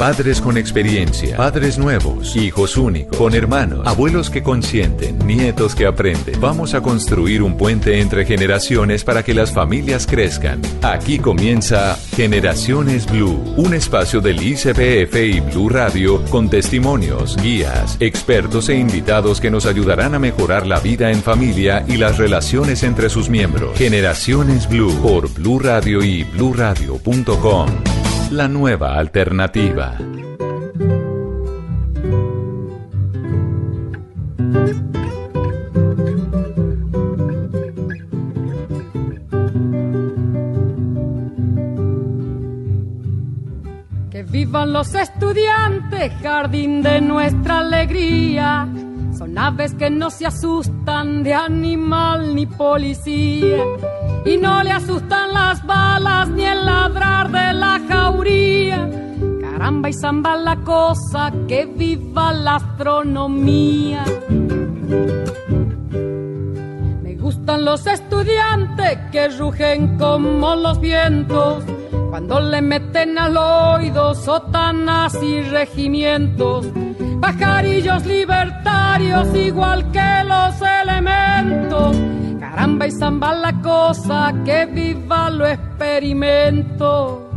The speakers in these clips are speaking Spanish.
Padres con experiencia, padres nuevos, hijos únicos, con hermanos, abuelos que consienten, nietos que aprenden. Vamos a construir un puente entre generaciones para que las familias crezcan. Aquí comienza Generaciones Blue, un espacio del ICPF y Blue Radio con testimonios, guías, expertos e invitados que nos ayudarán a mejorar la vida en familia y las relaciones entre sus miembros. Generaciones Blue por Blue Radio y bluradio.com la nueva alternativa. Que vivan los estudiantes, jardín de nuestra alegría. Son aves que no se asustan de animal ni policía y no le asustan las balas ni el ladrar de la jauría. Caramba y zamba la cosa, que viva la astronomía. Me gustan los estudiantes que rugen como los vientos cuando le meten al oído sotanas y regimientos. Pajarillos libertarios igual que los elementos Caramba y zamba la cosa, que viva lo experimento.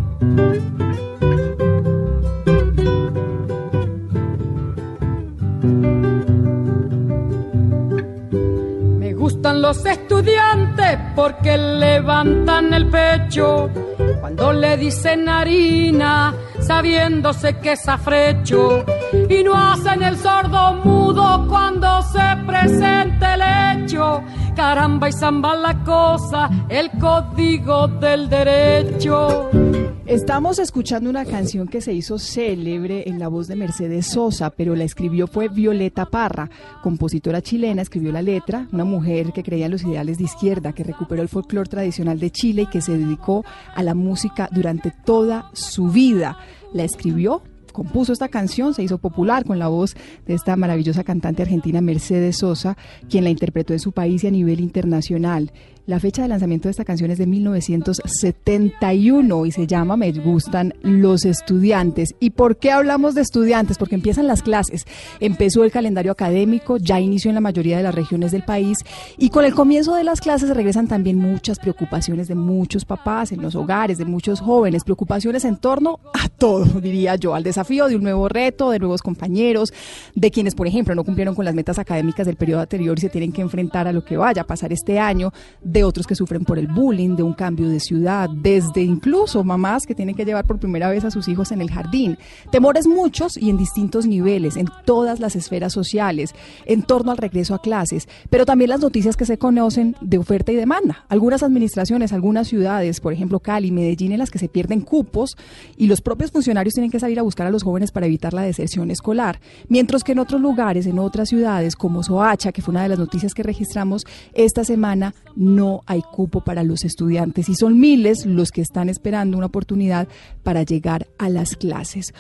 Me gustan los estudiantes porque levantan el pecho cuando le dicen harina, sabiéndose que es afrecho, y no hacen el sordo mudo cuando se presente el hecho caramba y zamba la cosa, el código del derecho. Estamos escuchando una canción que se hizo célebre en la voz de Mercedes Sosa, pero la escribió fue Violeta Parra, compositora chilena, escribió la letra, una mujer que creía en los ideales de izquierda, que recuperó el folclore tradicional de Chile y que se dedicó a la música durante toda su vida. La escribió compuso esta canción, se hizo popular con la voz de esta maravillosa cantante argentina Mercedes Sosa, quien la interpretó en su país y a nivel internacional. La fecha de lanzamiento de esta canción es de 1971 y se llama Me gustan los estudiantes. ¿Y por qué hablamos de estudiantes? Porque empiezan las clases. Empezó el calendario académico, ya inició en la mayoría de las regiones del país y con el comienzo de las clases regresan también muchas preocupaciones de muchos papás en los hogares, de muchos jóvenes, preocupaciones en torno a todo, diría yo, al desafío de un nuevo reto, de nuevos compañeros, de quienes, por ejemplo, no cumplieron con las metas académicas del periodo anterior y se tienen que enfrentar a lo que vaya a pasar este año de otros que sufren por el bullying, de un cambio de ciudad, desde incluso mamás que tienen que llevar por primera vez a sus hijos en el jardín. Temores muchos y en distintos niveles, en todas las esferas sociales, en torno al regreso a clases, pero también las noticias que se conocen de oferta y demanda. Algunas administraciones, algunas ciudades, por ejemplo Cali, Medellín, en las que se pierden cupos y los propios funcionarios tienen que salir a buscar a los jóvenes para evitar la deserción escolar, mientras que en otros lugares, en otras ciudades como Soacha, que fue una de las noticias que registramos esta semana, no no hay cupo para los estudiantes y son miles los que están esperando una oportunidad para llegar a las clases.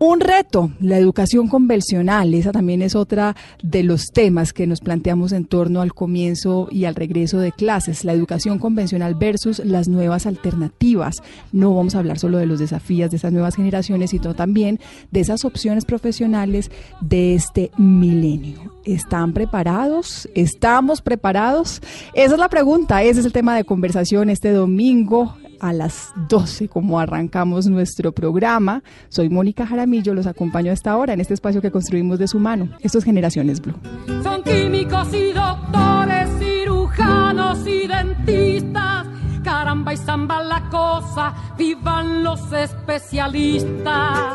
Un reto, la educación convencional, esa también es otra de los temas que nos planteamos en torno al comienzo y al regreso de clases, la educación convencional versus las nuevas alternativas. No vamos a hablar solo de los desafíos de esas nuevas generaciones, sino también de esas opciones profesionales de este milenio. ¿Están preparados? ¿Estamos preparados? Esa es la pregunta, ese es el tema de conversación este domingo a las 12 como arrancamos nuestro programa. Soy Mónica Jaramillo, los acompaño a esta hora en este espacio que construimos de su mano. Esto es Generaciones Blue. Son químicos y doctores, cirujanos y dentistas. Caramba y zamba la cosa, vivan los especialistas.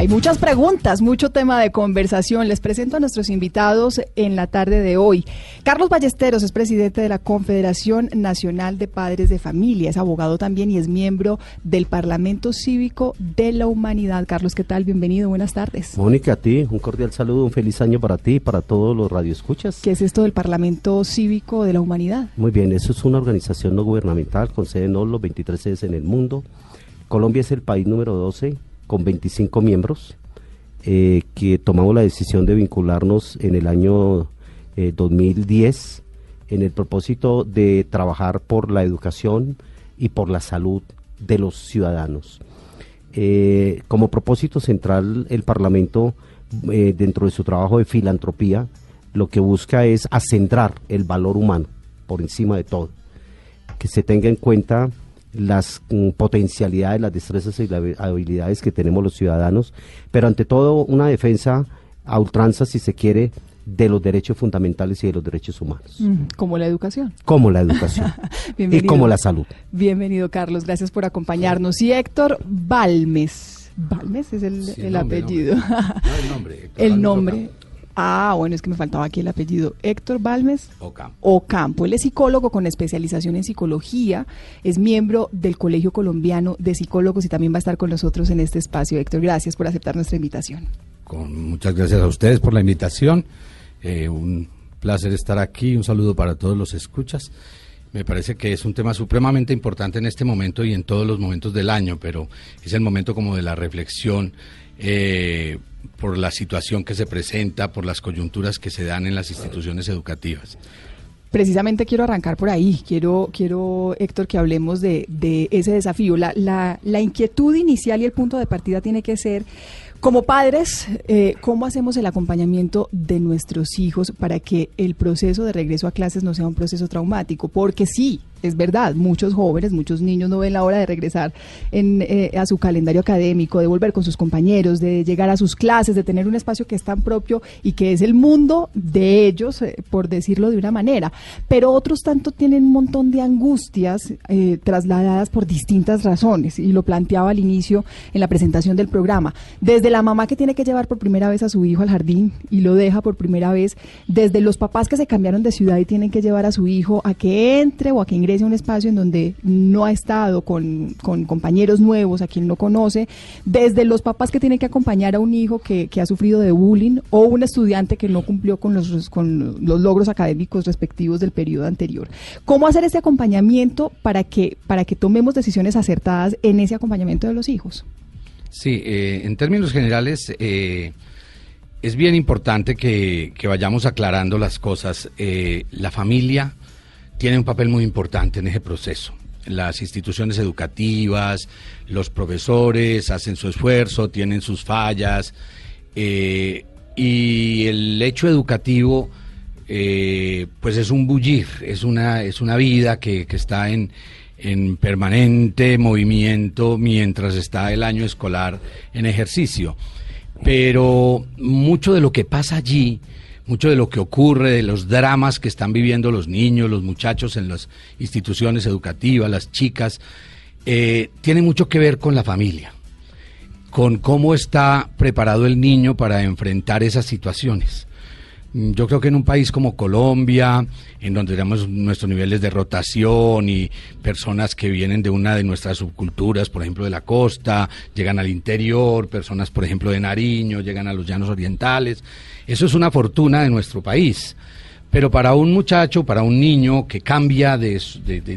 Hay muchas preguntas, mucho tema de conversación. Les presento a nuestros invitados en la tarde de hoy. Carlos Ballesteros es presidente de la Confederación Nacional de Padres de Familia, es abogado también y es miembro del Parlamento Cívico de la Humanidad. Carlos, ¿qué tal? Bienvenido, buenas tardes. Mónica, a ti un cordial saludo, un feliz año para ti y para todos los radioescuchas. ¿Qué es esto del Parlamento Cívico de la Humanidad? Muy bien, eso es una organización no gubernamental con sede en Oslo, 23 sedes en el mundo. Colombia es el país número 12 con 25 miembros, eh, que tomamos la decisión de vincularnos en el año 2010 eh, en el propósito de trabajar por la educación y por la salud de los ciudadanos. Eh, como propósito central, el Parlamento, dentro de su trabajo de filantropía, lo que busca es acentrar el valor humano por encima de todo, que se tenga en cuenta las mm, potencialidades, las destrezas y las habilidades que tenemos los ciudadanos, pero ante todo una defensa a ultranza, si se quiere, de los derechos fundamentales y de los derechos humanos. Mm, como la educación. Como la educación. y como la salud. Bienvenido, Carlos. Gracias por acompañarnos. Y Héctor Balmes. Balmes es el, apellido. el nombre. el nombre. Ah, bueno, es que me faltaba aquí el apellido. Héctor Balmes Ocampo. Ocampo. Él es psicólogo con especialización en psicología, es miembro del Colegio Colombiano de Psicólogos y también va a estar con nosotros en este espacio. Héctor, gracias por aceptar nuestra invitación. Con muchas gracias a ustedes por la invitación. Eh, un placer estar aquí. Un saludo para todos los escuchas. Me parece que es un tema supremamente importante en este momento y en todos los momentos del año, pero es el momento como de la reflexión eh, por la situación que se presenta, por las coyunturas que se dan en las instituciones educativas. Precisamente quiero arrancar por ahí. Quiero, quiero Héctor, que hablemos de, ese desafío. La, la, la inquietud inicial y el punto de partida tiene que ser como padres, eh, ¿cómo hacemos el acompañamiento de nuestros hijos para que el proceso de regreso a clases no sea un proceso traumático? Porque sí, es verdad, muchos jóvenes, muchos niños no ven la hora de regresar en, eh, a su calendario académico, de volver con sus compañeros, de llegar a sus clases, de tener un espacio que es tan propio y que es el mundo de ellos, eh, por decirlo de una manera. Pero otros tanto tienen un montón de angustias eh, trasladadas por distintas razones, y lo planteaba al inicio en la presentación del programa. Desde la mamá que tiene que llevar por primera vez a su hijo al jardín y lo deja por primera vez, desde los papás que se cambiaron de ciudad y tienen que llevar a su hijo a que entre o a que ingrese a un espacio en donde no ha estado con, compañeros nuevos, a quien no conoce, desde los papás que tienen que acompañar a un hijo que, ha sufrido de bullying o un estudiante que no cumplió con los, con los logros académicos respectivos del periodo anterior. ¿Cómo hacer este acompañamiento para que, para que tomemos decisiones acertadas en ese acompañamiento de los hijos? Sí, eh, en términos generales... Eh, es bien importante que, vayamos aclarando las cosas. Eh, la familia tiene un papel muy importante en ese proceso. Las instituciones educativas, los profesores hacen su esfuerzo, tienen sus fallas eh, y el hecho educativo eh, pues es un bullir, es una, es una vida que, que está en, en permanente movimiento mientras está el año escolar en ejercicio. Pero mucho de lo que pasa allí mucho de lo que ocurre, de los dramas que están viviendo los niños, los muchachos en las instituciones educativas, las chicas, eh, tiene mucho que ver con la familia, con cómo está preparado el niño para enfrentar esas situaciones. Mm, yo creo que en un país como Colombia, en donde tenemos nuestros niveles de rotación y personas que vienen de una de nuestras subculturas, por ejemplo de la costa, llegan al interior, personas por ejemplo de Nariño, llegan a los llanos orientales, eso es una fortuna de nuestro país. Pero para un muchacho, para un niño que cambia de,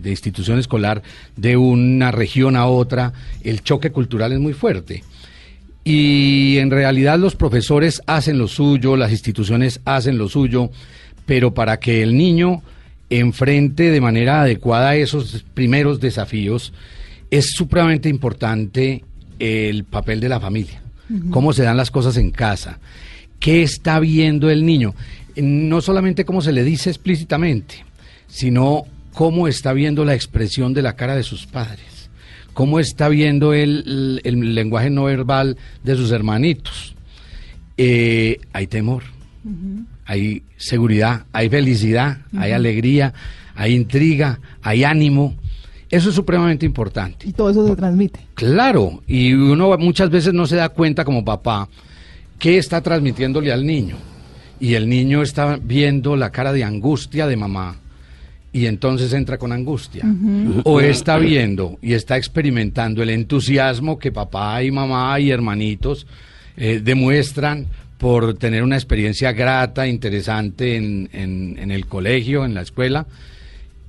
institución escolar de una región a otra, el choque cultural es muy fuerte. Y en realidad los profesores hacen lo suyo, las instituciones hacen lo suyo, pero para que el niño enfrente de manera adecuada esos primeros desafíos, es supremamente importante el papel de la familia, cómo se dan las cosas en casa, qué está viendo el niño. No solamente cómo se le dice explícitamente, sino cómo está viendo la expresión de la cara de sus padres, cómo está viendo el, lenguaje no verbal de sus hermanitos. Eh, hay temor, hay seguridad, hay felicidad, hay alegría, hay intriga, hay ánimo. Eso es supremamente importante. Y todo eso se transmite. Claro, y uno muchas veces no se da cuenta como papá qué está transmitiéndole al niño. Y el niño está viendo la cara de angustia de mamá y entonces entra con angustia. O está viendo y está experimentando el entusiasmo que papá y mamá y hermanitos eh, demuestran por tener una experiencia grata, interesante en, en, en el colegio, en la escuela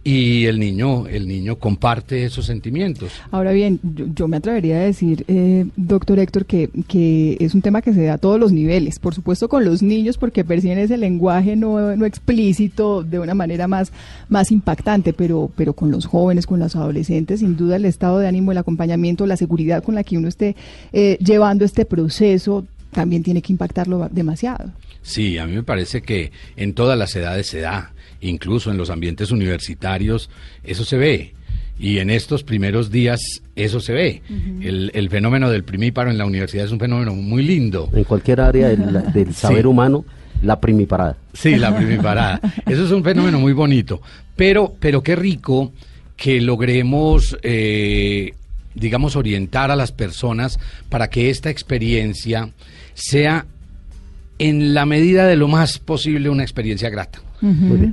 y el niño el niño comparte esos sentimientos. Ahora bien, yo, me atrevería a decir, eh, doctor Héctor, que, que es un tema que se da a todos los niveles, por supuesto con los niños porque perciben ese lenguaje no, no explícito de una manera más, más impactante, pero, pero con los jóvenes, con los adolescentes, sin duda el estado de ánimo, el acompañamiento, la seguridad con la que uno esté eh, llevando este proceso también tiene que impactarlo demasiado. Sí, a mí me parece que en todas las edades se da incluso en los ambientes universitarios, eso se ve. Y en estos primeros días eso se ve. el, fenómeno del primíparo en la universidad es un fenómeno muy lindo. En cualquier área del, saber humano, la primiparada. Sí, la primiparada. Eso es un fenómeno muy bonito. Pero, pero qué rico que logremos, eh, digamos, orientar a las personas para que esta experiencia sea en la medida de lo más posible una experiencia grata.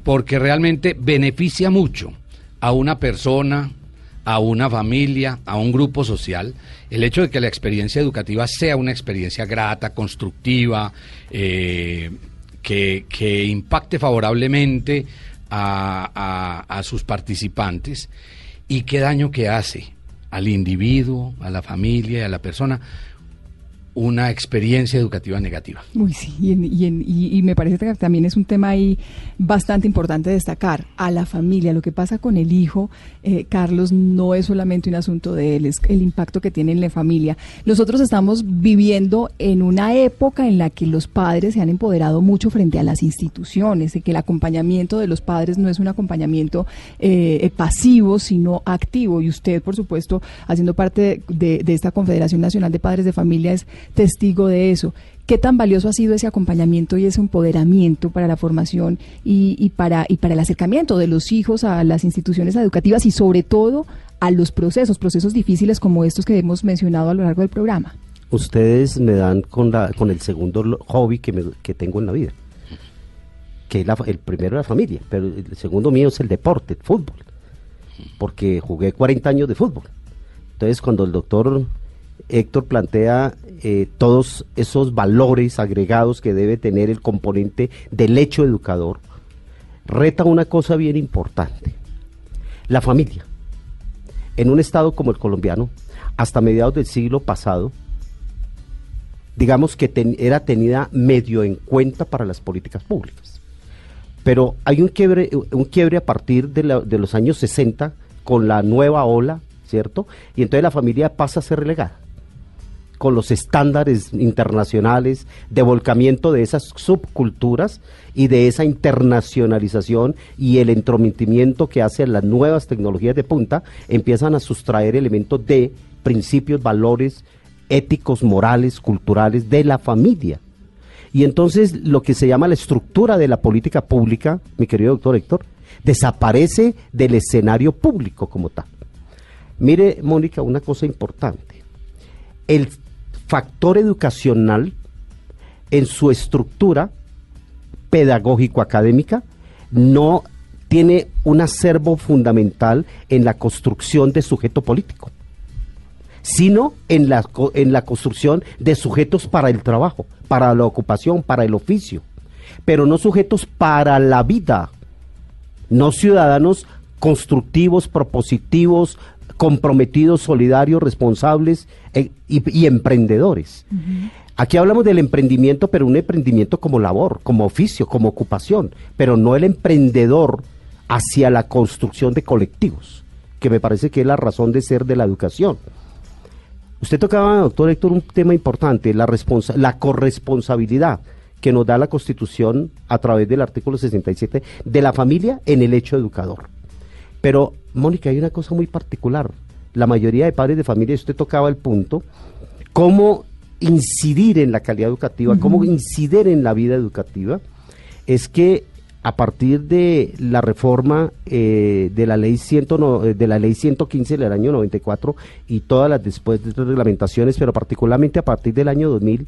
Porque realmente beneficia mucho a una persona, a una familia, a un grupo social, el hecho de que la experiencia educativa sea una experiencia grata, constructiva, eh, que, impacte favorablemente a, a sus participantes. Y qué daño que hace al individuo, a la familia y a la persona una experiencia educativa negativa. Uy, sí, y, me parece que también es un tema ahí bastante importante destacar a la familia. Lo que pasa con el hijo, eh, Carlos, no es solamente un asunto de él, es el impacto que tiene en la familia. Nosotros estamos viviendo en una época en la que los padres se han empoderado mucho frente a las instituciones, de que el acompañamiento de los padres no es un acompañamiento eh, pasivo, sino activo. Y usted, por supuesto, haciendo parte de, de esta Confederación Nacional de Padres de Familia, es testigo de eso. ¿Qué tan valioso ha sido ese acompañamiento y ese empoderamiento para la formación y, para, el acercamiento de los hijos a las instituciones educativas y sobre todo a los procesos, procesos difíciles como estos que hemos mencionado a lo largo del programa? Ustedes me dan con, el segundo hobby que tengo en la vida, que es el primero la familia, pero el segundo mío es el deporte, el fútbol, porque jugué 40 años de fútbol. Entonces cuando el doctor Héctor plantea eh, todos esos valores agregados que debe tener el componente del hecho educador, reta una cosa bien importante. La familia. En un estado como el colombiano, hasta mediados del siglo pasado, digamos que era tenida medio en cuenta para las políticas públicas. Pero hay un quiebre, a partir de, de los años 60 con la nueva ola, ¿cierto? Y entonces la familia pasa a ser relegada con los estándares internacionales de volcamiento de esas subculturas y de esa internacionalización y el entrometimiento que hace las nuevas tecnologías de punta, empiezan a sustraer elementos de principios, valores éticos, morales, culturales de la familia. Y entonces lo que se llama la estructura de la política pública, mi querido doctor Héctor, desaparece del escenario público como tal. Mire, Mónica, una cosa importante. El factor educacional en su estructura pedagógico-académica no tiene un acervo fundamental en la construcción de sujeto político, sino en la, en la construcción de sujetos para el trabajo, para la ocupación, para el oficio, pero no sujetos para la vida, no ciudadanos constructivos, propositivos, comprometidos, solidarios, responsables eh, y, emprendedores. Aquí hablamos del emprendimiento, pero un emprendimiento como labor, como oficio, como ocupación, pero no el emprendedor hacia la construcción de colectivos, que me parece que es la razón de ser de la educación. Usted tocaba, doctor Héctor, un tema importante, la, la corresponsabilidad que nos da la Constitución a través del artículo 67 de la familia en el hecho educador. Pero, Mónica, hay una cosa muy particular. La mayoría de padres de familia, usted tocaba el punto, cómo incidir en la calidad educativa, cómo incidir en la vida educativa, es que a partir de la reforma eh, de la ley ciento eh, de la ley 115 del año 94 y todas las después de reglamentaciones, pero particularmente a partir del año 2000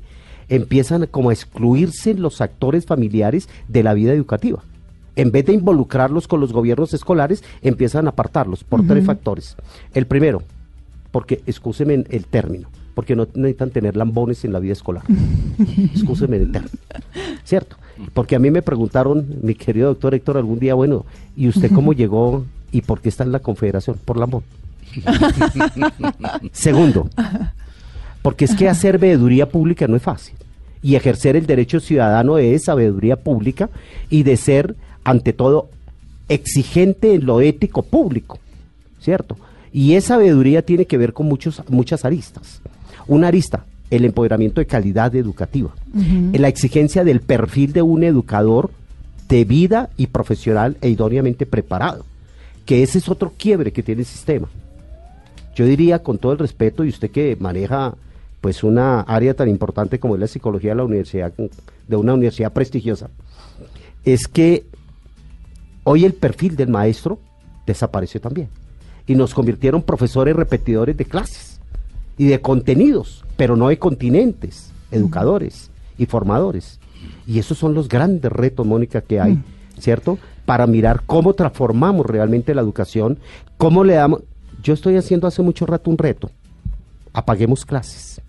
empiezan como a excluirse los actores familiares de la vida educativa. En vez de involucrarlos con los gobiernos escolares, empiezan a apartarlos por tres factores. El primero, porque, excúseme el término, porque no necesitan tener lambones en la vida escolar. excúseme el término. ¿Cierto? Porque a mí me preguntaron, mi querido doctor Héctor, algún día, bueno, ¿y usted cómo llegó y por qué está en la confederación? Por lambón. Segundo, porque es que hacer veeduría pública no es fácil. Y ejercer el derecho ciudadano es sabiduría pública y de ser, ante todo, exigente en lo ético público, ¿cierto? Y esa sabiduría tiene que ver con muchos, muchas aristas. Una arista, el empoderamiento de calidad educativa, la exigencia del perfil de un educador de vida y profesional e idóneamente preparado, que ese es otro quiebre que tiene el sistema. Yo diría con todo el respeto, y usted que maneja pues una área tan importante como es la psicología de la universidad, de una universidad prestigiosa, es que hoy el perfil del maestro desapareció también. Y nos convirtieron profesores repetidores de clases y de contenidos, pero no de continentes, educadores y formadores. Y esos son los grandes retos, Mónica, que hay, ¿cierto? Para mirar cómo transformamos realmente la educación, cómo le damos... Yo estoy haciendo hace mucho rato un reto. Apaguemos clases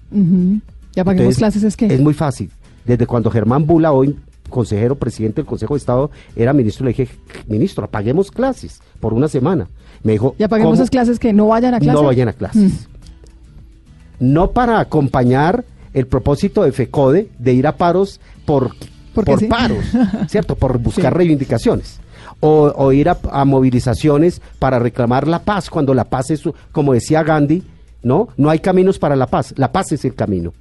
¿Y apaguemos clases es que Es muy fácil. Desde cuando Germán Bula, hoy consejero presidente del Consejo de Estado, era ministro, le dije, ministro, apaguemos clases por una semana. Me dijo, ¿y apaguemos esas clases que no vayan a clases? No vayan a clases. Mm. No para acompañar el propósito de FECODE de ir a paros por, por paros, ¿cierto? Por buscar reivindicaciones. O, ir a, a, movilizaciones para reclamar la paz, cuando la paz es, como decía Gandhi, ¿no? No hay caminos para la paz, la paz es el camino,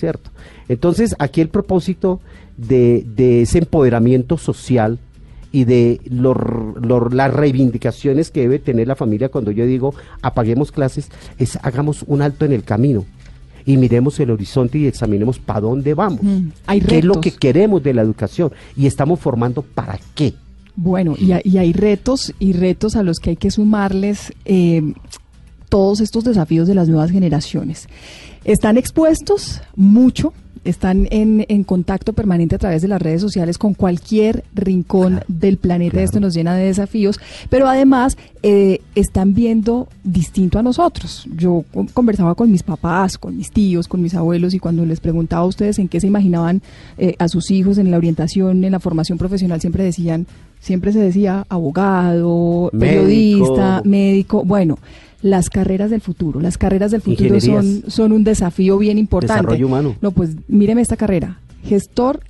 ¿cierto? Entonces, aquí el propósito de, ese empoderamiento social y de las reivindicaciones que debe tener la familia cuando yo digo apaguemos clases, es hagamos un alto en el camino y miremos el horizonte y examinemos para dónde vamos, mm, qué es lo que queremos de la educación y estamos formando para qué. Bueno, y, hay retos y retos a los que hay que sumarles eh, todos estos desafíos de las nuevas generaciones. Están expuestos mucho, están en, en, contacto permanente a través de las redes sociales con cualquier rincón del planeta. Esto nos llena de desafíos, pero además eh, están viendo distinto a nosotros. Yo conversaba con mis papás, con mis tíos, con mis abuelos y cuando les preguntaba a ustedes en qué se imaginaban eh, a sus hijos en la orientación, en la formación profesional, siempre decían, siempre se decía abogado, periodista, médico. Bueno las carreras del futuro. Las carreras del futuro son, son un desafío bien importante. Desarrollo humano. No, pues míreme esta carrera. Gestor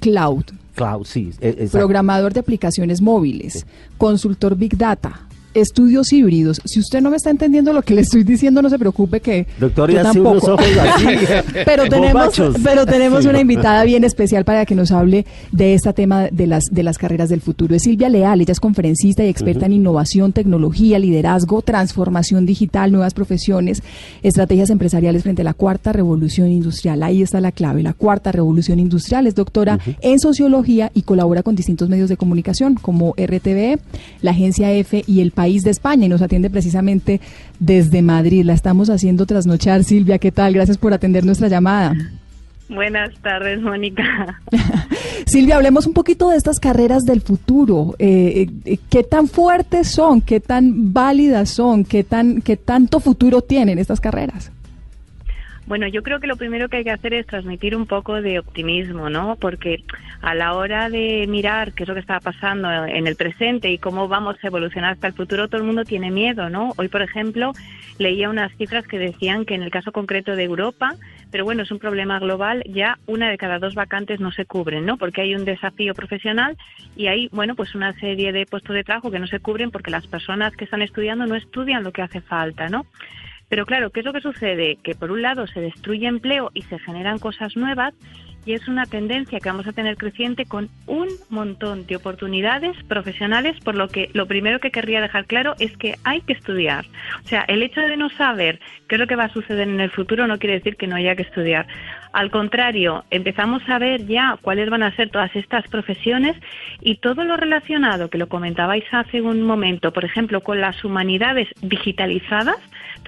Cloud. Cloud, sí. E, Programador de aplicaciones móviles. Consultor Big Data estudios híbridos. Si usted no me está entendiendo lo que le estoy diciendo, no se preocupe que Doctor, yo tampoco. pero tenemos, pero tenemos una invitada bien especial para que nos hable de este tema de las de las carreras del futuro. Es Silvia Leal, ella es conferencista y experta en innovación, tecnología, liderazgo, transformación digital, nuevas profesiones, estrategias empresariales frente a la cuarta revolución industrial. Ahí está la clave, la cuarta revolución industrial. Es doctora en sociología y colabora con distintos medios de comunicación como RTVE, la agencia F y el país de España y nos atiende precisamente desde Madrid. La estamos haciendo trasnochar. Silvia, ¿qué tal? Gracias por atender nuestra llamada. Buenas tardes, Mónica. Silvia, hablemos un poquito de estas carreras del futuro. Eh, eh, ¿Qué tan fuertes son? ¿Qué tan válidas son? ¿Qué, tan, ¿Qué tanto futuro tienen estas carreras? Bueno, yo creo que lo primero que hay que hacer es transmitir un poco de optimismo, ¿no? Porque a la hora de mirar qué es lo que está pasando en el presente y cómo vamos a evolucionar hasta el futuro, todo el mundo tiene miedo, ¿no? Hoy, por ejemplo, leía unas cifras que decían que en el caso concreto de Europa, pero bueno, es un problema global, ya una de cada dos vacantes no se cubren, ¿no? Porque hay un desafío profesional y hay, bueno, pues una serie de puestos de trabajo que no se cubren porque las personas que están estudiando no estudian lo que hace falta, ¿no? Pero claro, ¿qué es lo que sucede? Que por un lado se destruye empleo y se generan cosas nuevas y es una tendencia que vamos a tener creciente con un montón de oportunidades profesionales, por lo que lo primero que querría dejar claro es que hay que estudiar. O sea, el hecho de no saber qué es lo que va a suceder en el futuro no quiere decir que no haya que estudiar. Al contrario, empezamos a ver ya cuáles van a ser todas estas profesiones y todo lo relacionado, que lo comentabais hace un momento, por ejemplo, con las humanidades digitalizadas,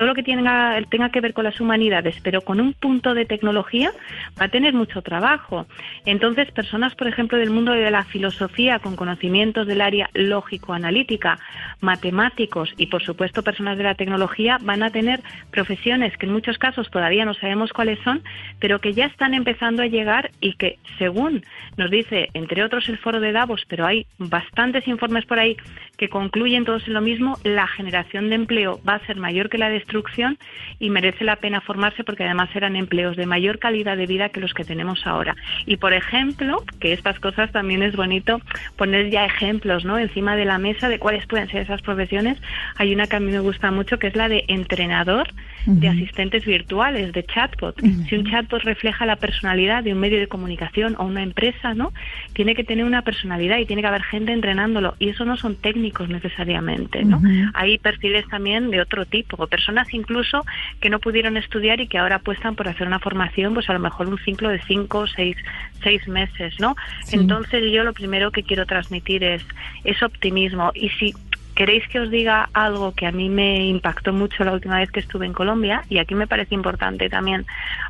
todo lo que tenga, que ver con las humanidades, pero con un punto de tecnología, va a tener mucho trabajo. Entonces, personas, por ejemplo, del mundo de la filosofía, con conocimientos del área lógico-analítica, matemáticos y, por supuesto, personas de la tecnología, van a tener profesiones que en muchos casos todavía no sabemos cuáles son, pero que ya están empezando a llegar y que, según nos dice, entre otros, el foro de Davos, pero hay bastantes informes por ahí que concluyen todos en lo mismo, la generación de empleo va a ser mayor que la destrucción y merece la pena formarse porque además serán empleos de mayor calidad de vida que los que tenemos ahora. Y, por ejemplo, que estas cosas también es bonito poner ya ejemplos ¿no? encima de la mesa de cuáles pueden ser esas profesiones. Hay una que a mí me gusta mucho que es la de entrenador de asistentes virtuales, de chatbot. Si un chatbot refleja la personalidad de un medio de comunicación o una empresa, ¿no? Tiene que tener una personalidad y tiene que haber gente entrenándolo. Y eso no son técnicos necesariamente, ¿no? Hay perfiles también de otro tipo, personas incluso que no pudieron estudiar y que ahora apuestan por hacer una formación, pues a lo mejor un ciclo de cinco o seis, seis meses, ¿no? Entonces yo lo primero que quiero transmitir es, es optimismo. Y si queréis que os diga algo que a mí me impactó mucho la última vez que estuve en Colombia, y aquí me parece importante también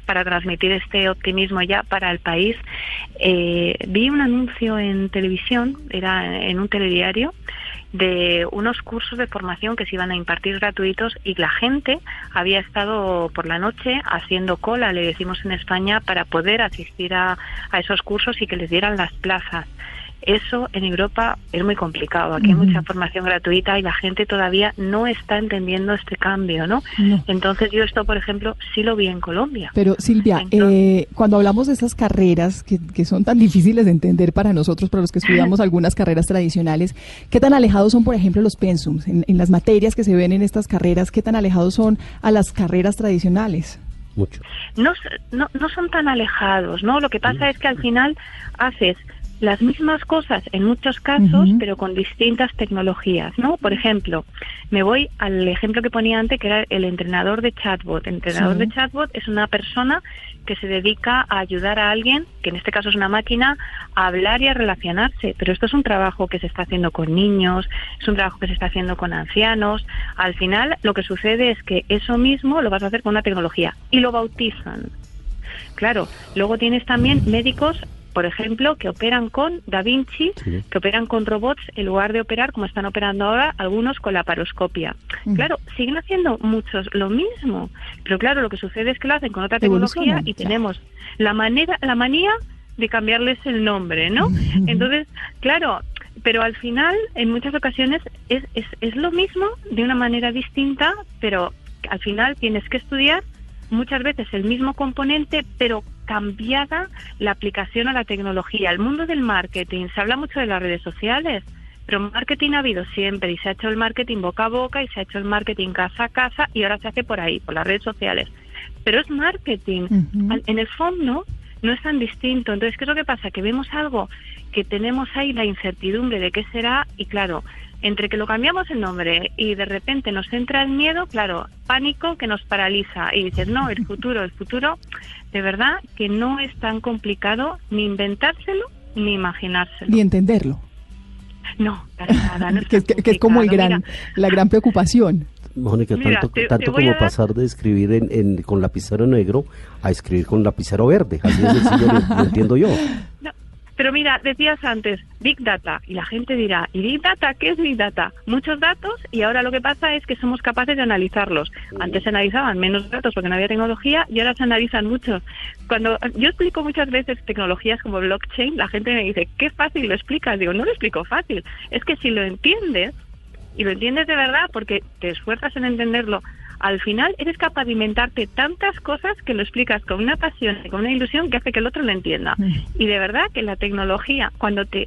para transmitir este optimismo ya para el país, eh, vi un anuncio en televisión, era en un telediario, de unos cursos de formación que se iban a impartir gratuitos y la gente había estado por la noche haciendo cola, le decimos en España, para poder asistir a, a esos cursos y que les dieran las plazas. Eso en Europa es muy complicado. Aquí hay mucha formación gratuita y la gente todavía no está entendiendo este cambio, ¿no? Entonces yo esto, por ejemplo, sí lo vi en Colombia. Pero Silvia, eh, cuando hablamos de esas carreras que, que, son tan difíciles de entender para nosotros, para los que estudiamos algunas carreras tradicionales, ¿qué tan alejados son, por ejemplo, los pensums en, en las materias que se ven en estas carreras? ¿Qué tan alejados son a las carreras tradicionales? Mucho. No, no, no son tan alejados, ¿no? Lo que pasa es que al final haces las mismas cosas en muchos casos, pero con distintas tecnologías, ¿no? Por ejemplo, me voy al ejemplo que ponía antes, que era el entrenador de chatbot. El entrenador de chatbot es una persona que se dedica a ayudar a alguien, que en este caso es una máquina, a hablar y a relacionarse. Pero esto es un trabajo que se está haciendo con niños, es un trabajo que se está haciendo con ancianos. Al final, lo que sucede es que eso mismo lo vas a hacer con una tecnología y lo bautizan. Claro, luego tienes también médicos por ejemplo, que operan con Da Vinci, que operan con robots en lugar de operar como están operando ahora algunos con la paroscopia. Claro, siguen haciendo muchos lo mismo, pero claro, lo que sucede es que lo hacen con otra tecnología y tenemos la manera, la manía de cambiarles el nombre, ¿no? Entonces, claro, pero al final, en muchas ocasiones, es, es, es lo mismo de una manera distinta, pero al final tienes que estudiar muchas veces el mismo componente, pero cambiada la aplicación a la tecnología. El mundo del marketing, se habla mucho de las redes sociales, pero marketing ha habido siempre y se ha hecho el marketing boca a boca y se ha hecho el marketing casa a casa y ahora se hace por ahí, por las redes sociales. Pero es marketing. En el fondo no es tan distinto. Entonces, ¿qué es lo que pasa? Que vemos algo que tenemos ahí la incertidumbre de qué será y claro, entre que lo cambiamos el nombre y de repente nos entra el miedo, claro, pánico que nos paraliza y dices, no, el futuro, el futuro, de verdad que no es tan complicado ni inventárselo ni imaginárselo. Ni entenderlo. No, para nada. No es que, es, que, es como el gran, la gran preocupación. Mónica, tanto, te, tanto te como pasar de escribir en, en, con lapicero negro a escribir con lapicero verde. Así es sencillo, lo, lo entiendo yo. No, pero mira, decías antes, Big Data, y la gente dirá, ¿y Big Data? ¿Qué es Big Data? Muchos datos y ahora lo que pasa es que somos capaces de analizarlos. Antes se analizaban menos datos porque no había tecnología y ahora se analizan muchos. Cuando yo explico muchas veces tecnologías como blockchain, la gente me dice, qué fácil lo explicas. Digo, no lo explico fácil. Es que si lo entiendes, y lo entiendes de verdad porque te esfuerzas en entenderlo, al final eres capaz de inventarte tantas cosas que lo explicas con una pasión y con una ilusión que hace que el otro lo entienda. Y de verdad que la tecnología, cuando te,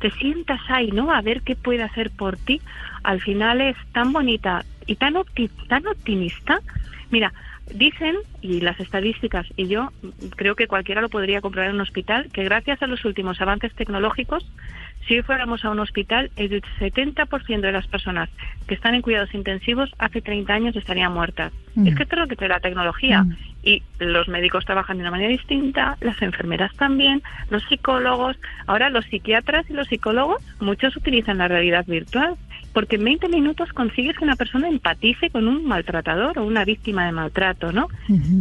te sientas ahí, ¿no? A ver qué puede hacer por ti, al final es tan bonita y tan, opti tan optimista. Mira, Dicen, y las estadísticas, y yo creo que cualquiera lo podría comprobar en un hospital, que gracias a los últimos avances tecnológicos Si hoy fuéramos a un hospital, el 70% de las personas que están en cuidados intensivos hace 30 años estarían muertas. Mm. Es que esto es lo que trae la tecnología. Mm. Y los médicos trabajan de una manera distinta, las enfermeras también, los psicólogos. Ahora los psiquiatras y los psicólogos, muchos utilizan la realidad virtual porque en 20 minutos consigues que una persona empatice con un maltratador o una víctima de maltrato, ¿no?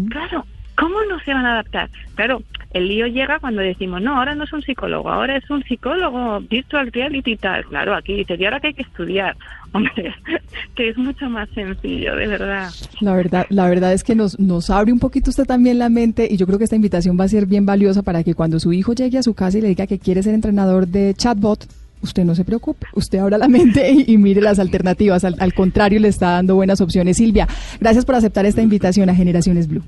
Claro, ¿cómo no se van a adaptar? Claro, el lío llega cuando decimos, no, ahora no es un psicólogo, ahora es un psicólogo, virtual reality tal. Claro, aquí dice, ahora que hay que estudiar. Hombre, que es mucho más sencillo, de verdad. La verdad, la verdad es que nos, nos abre un poquito usted también la mente y yo creo que esta invitación va a ser bien valiosa para que cuando su hijo llegue a su casa y le diga que quiere ser entrenador de chatbot, usted no se preocupe, usted abra la mente y, mire las alternativas, al, al contrario le está dando buenas opciones. Silvia, gracias por aceptar esta invitación a Generaciones Blue.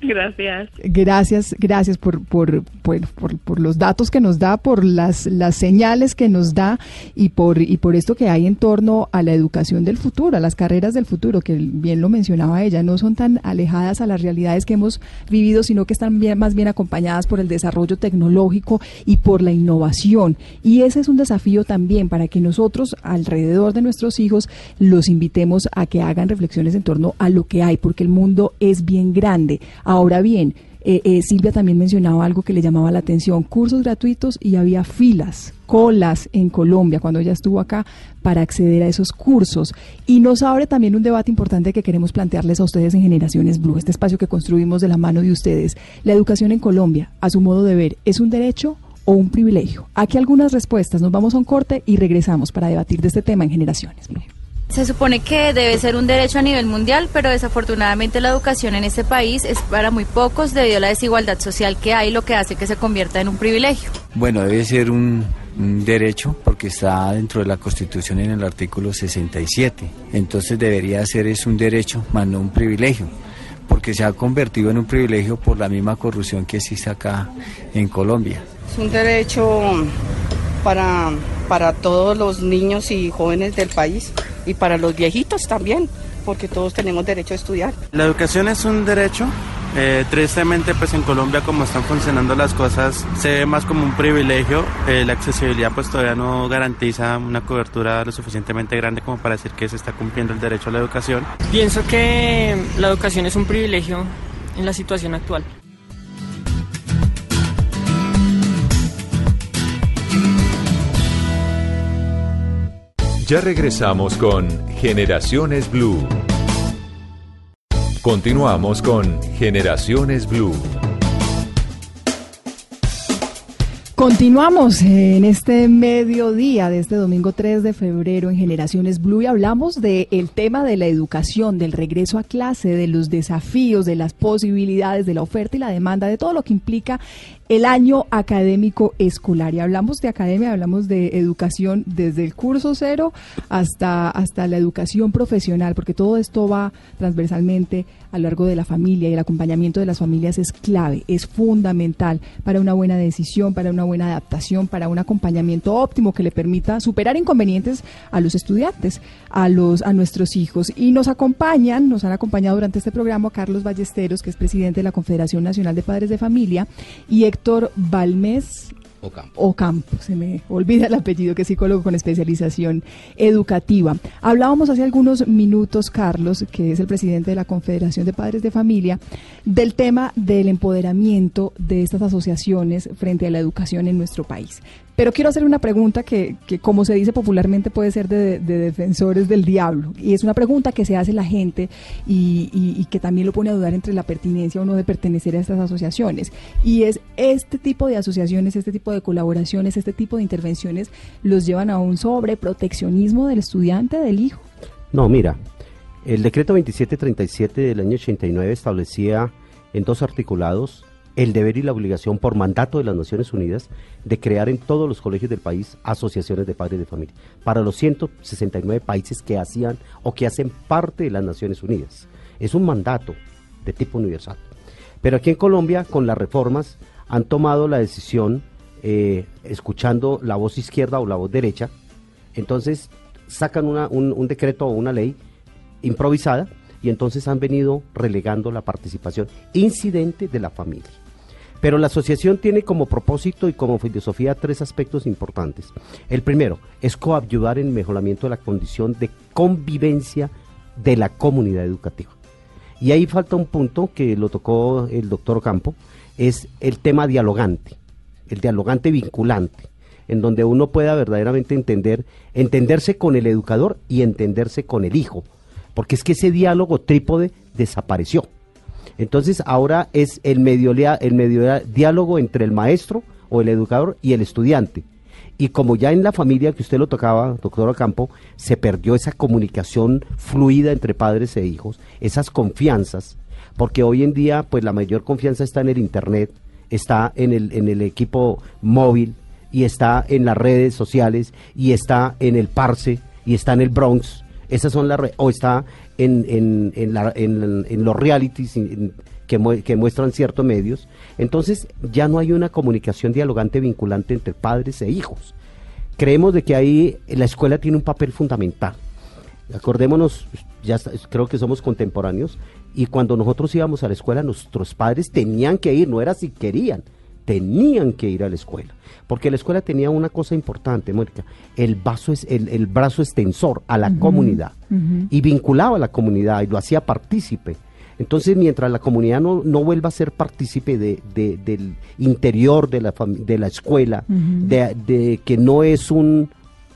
Gracias. Gracias, gracias por, por, por, por, por los datos que nos da, por las, las señales que nos da y por, y por esto que hay en torno a la educación del futuro, a las carreras del futuro, que bien lo mencionaba ella, no son tan alejadas a las realidades que hemos vivido, sino que están bien, más bien acompañadas por el desarrollo tecnológico y por la innovación. Y ese es un desafío también para que nosotros, alrededor de nuestros hijos, los invitemos a que hagan reflexiones en torno a lo que hay, porque el mundo es bien grande. Ahora bien, eh, eh, Silvia también mencionaba algo que le llamaba la atención, cursos gratuitos y había filas, colas en Colombia cuando ella estuvo acá para acceder a esos cursos. Y nos abre también un debate importante que queremos plantearles a ustedes en Generaciones Blue, este espacio que construimos de la mano de ustedes. La educación en Colombia, a su modo de ver, ¿es un derecho? o un privilegio? Aquí algunas respuestas. Nos vamos a un corte y regresamos para debatir de este tema en Generaciones Blue. Se supone que debe ser un derecho a nivel mundial, pero desafortunadamente la educación en este país es para muy pocos debido a la desigualdad social que hay, lo que hace que se convierta en un privilegio. Bueno, debe ser un, un derecho porque está dentro de la Constitución en el artículo 67. Entonces debería ser es un derecho, más no un privilegio, porque se ha convertido en un privilegio por la misma corrupción que existe acá en Colombia. Es un derecho para, para todos los niños y jóvenes del país y para los viejitos también, porque todos tenemos derecho a estudiar. La educación es un derecho. Eh, tristemente, pues en Colombia, como están funcionando las cosas, se ve más como un privilegio. Eh, la accesibilidad, pues todavía no garantiza una cobertura lo suficientemente grande como para decir que se está cumpliendo el derecho a la educación. Pienso que la educación es un privilegio en la situación actual. Ya regresamos con Generaciones Blue. Continuamos con Generaciones Blue. Continuamos en este mediodía de este domingo 3 de febrero en Generaciones Blue y hablamos del tema de la educación, del regreso a clase, de los desafíos, de las posibilidades, de la oferta y la demanda, de todo lo que implica el año académico escolar. Y hablamos de academia, hablamos de educación desde el curso cero hasta, hasta la educación profesional, porque todo esto va transversalmente a lo largo de la familia y el acompañamiento de las familias es clave, es fundamental para una buena decisión, para una buena adaptación, para un acompañamiento óptimo que le permita superar inconvenientes a los estudiantes, a los a nuestros hijos. Y nos acompañan, nos han acompañado durante este programa Carlos Ballesteros, que es presidente de la Confederación Nacional de Padres de Familia, y Héctor Balmés Ocampo. Ocampo, se me olvida el apellido, que es psicólogo con especialización educativa. Hablábamos hace algunos minutos, Carlos, que es el presidente de la Confederación de Padres de Familia, del tema del empoderamiento de estas asociaciones frente a la educación en nuestro país. Pero quiero hacer una pregunta que, que como se dice popularmente, puede ser de, de, defensores del diablo. Y es una pregunta que se hace la gente y, y, que también lo pone a dudar entre la pertinencia o no de pertenecer a estas asociaciones. Y es este tipo de asociaciones, este tipo de colaboraciones, este tipo de intervenciones, los llevan a un sobreproteccionismo del estudiante, del hijo. No, mira, el decreto 2737 del año 89 establecía en dos articulados el deber y la obligación por mandato de las Naciones Unidas de crear en todos los colegios del país asociaciones de padres de familia para los 169 países que hacían o que hacen parte de las Naciones Unidas. Es un mandato de tipo universal. Pero aquí en Colombia, con las reformas, han tomado la decisión, eh, escuchando la voz izquierda o la voz derecha, entonces sacan una, un, un decreto o una ley improvisada y entonces han venido relegando la participación incidente de la familia. Pero la asociación tiene como propósito y como filosofía tres aspectos importantes. El primero es coayudar en el mejoramiento de la condición de convivencia de la comunidad educativa. Y ahí falta un punto que lo tocó el doctor Campo, es el tema dialogante, el dialogante vinculante, en donde uno pueda verdaderamente entender, entenderse con el educador y entenderse con el hijo, porque es que ese diálogo trípode desapareció. Entonces ahora es el medio, el medio diálogo entre el maestro o el educador y el estudiante. Y como ya en la familia que usted lo tocaba, doctor Ocampo, se perdió esa comunicación fluida entre padres e hijos, esas confianzas, porque hoy en día pues la mayor confianza está en el internet, está en el, en el equipo móvil y está en las redes sociales y está en el Parse y está en el Bronx, esas son las o está en, en, en, los realities que, que, muestran ciertos medios. Entonces ya no hay una comunicación dialogante vinculante entre padres e hijos. Creemos de que ahí la escuela tiene un papel fundamental. Acordémonos, ya creo que somos contemporáneos, y cuando nosotros íbamos a la escuela, nuestros padres tenían que ir, no era si querían, tenían que ir a la escuela. Porque la escuela tenía una cosa importante, Mónica, el, vaso es, el, brazo extensor a la comunidad y vinculaba a la comunidad y lo hacía partícipe. Entonces, mientras la comunidad no, no vuelva a ser partícipe de, del interior de la, de la escuela, de, que no es un,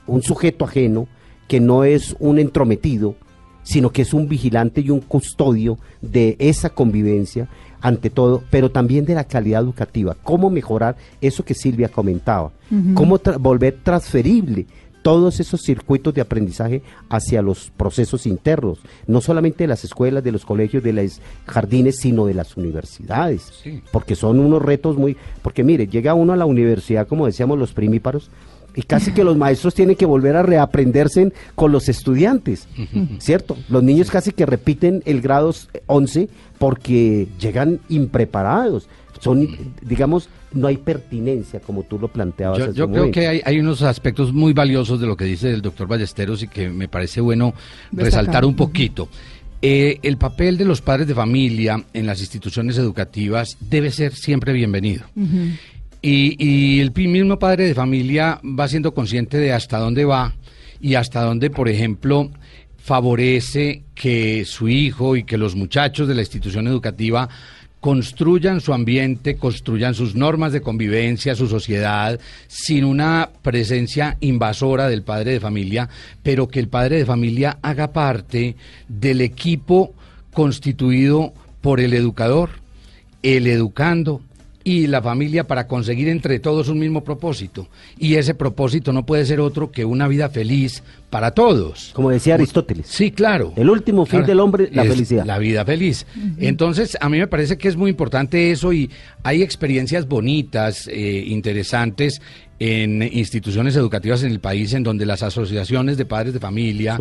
un sujeto ajeno, que no es un entrometido, sino que es un vigilante y un custodio de esa convivencia, ante todo, pero también de la calidad educativa, cómo mejorar eso que Silvia comentaba, cómo volver transferible todos esos circuitos de aprendizaje hacia los procesos internos, no solamente de las escuelas, de los colegios, de los jardines, sino de las universidades, porque son unos retos muy, porque mire, llega uno a la universidad, como decíamos los primíparos, y casi que los maestros tienen que volver a reaprenderse con los estudiantes, ¿cierto? Los niños casi que repiten el grado 11 porque llegan impreparados. Son, digamos, no hay pertinencia, como tú lo planteabas. Yo, yo creo que hay, unos aspectos muy valiosos de lo que dice el doctor Ballesteros y que me parece bueno resaltar un poquito. Eh, el papel de los padres de familia en las instituciones educativas debe ser siempre bienvenido. Y, el mismo padre de familia va siendo consciente de hasta dónde va y hasta dónde, por ejemplo, favorece que su hijo y que los muchachos de la institución educativa construyan su ambiente, construyan sus normas de convivencia, su sociedad, sin una presencia invasora del padre de familia, pero que el padre de familia haga parte del equipo constituido por el educador, el educando, y la familia para conseguir entre todos un mismo propósito. Y ese propósito no puede ser otro que una vida feliz para todos. Como decía Aristóteles. Sí, claro. El último fin del hombre, la felicidad. La vida feliz. Entonces, a mí me parece que es muy importante eso y hay experiencias bonitas, eh, interesantes en instituciones educativas en el país en donde las asociaciones de padres de familia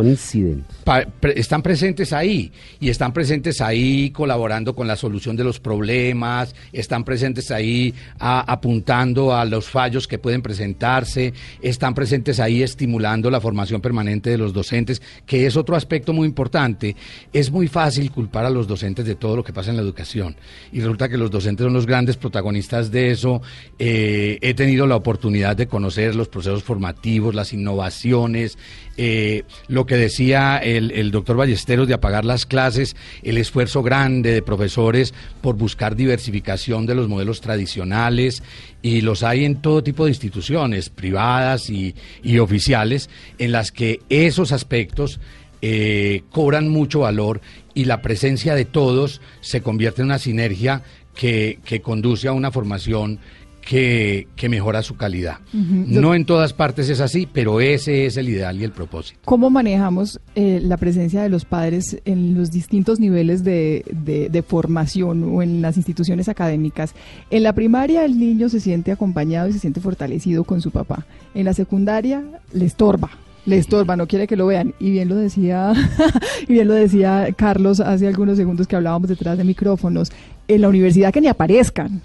están presentes ahí y están presentes ahí colaborando con la solución de los problemas, están presentes ahí apuntando a los fallos que pueden presentarse, están presentes ahí estimulando la formación permanente de los docentes, que es otro aspecto muy importante. Es muy fácil culpar a los docentes de todo lo que pasa en la educación y resulta que los docentes son los grandes protagonistas de eso. Eh, he tenido la oportunidad de conocer los procesos formativos, las innovaciones, eh, lo que decía el, doctor Ballesteros de apagar las clases, el esfuerzo grande de profesores por buscar diversificación de los modelos tradicionales y los hay en todo tipo de instituciones, privadas y, oficiales, en las que esos aspectos eh, cobran mucho valor y la presencia de todos se convierte en una sinergia que, que conduce a una formación que, mejora su calidad. No en todas partes es así, pero ese es el ideal y el propósito. ¿Cómo manejamos eh, la presencia de los padres en los distintos niveles de, de, formación o en las instituciones académicas? En la primaria el niño se siente acompañado y se siente fortalecido con su papá. En la secundaria le estorba le estorba, no quiere que lo vean. Y bien lo decía, y bien lo decía Carlos hace algunos segundos que hablábamos detrás de micrófonos en la universidad que ni aparezcan.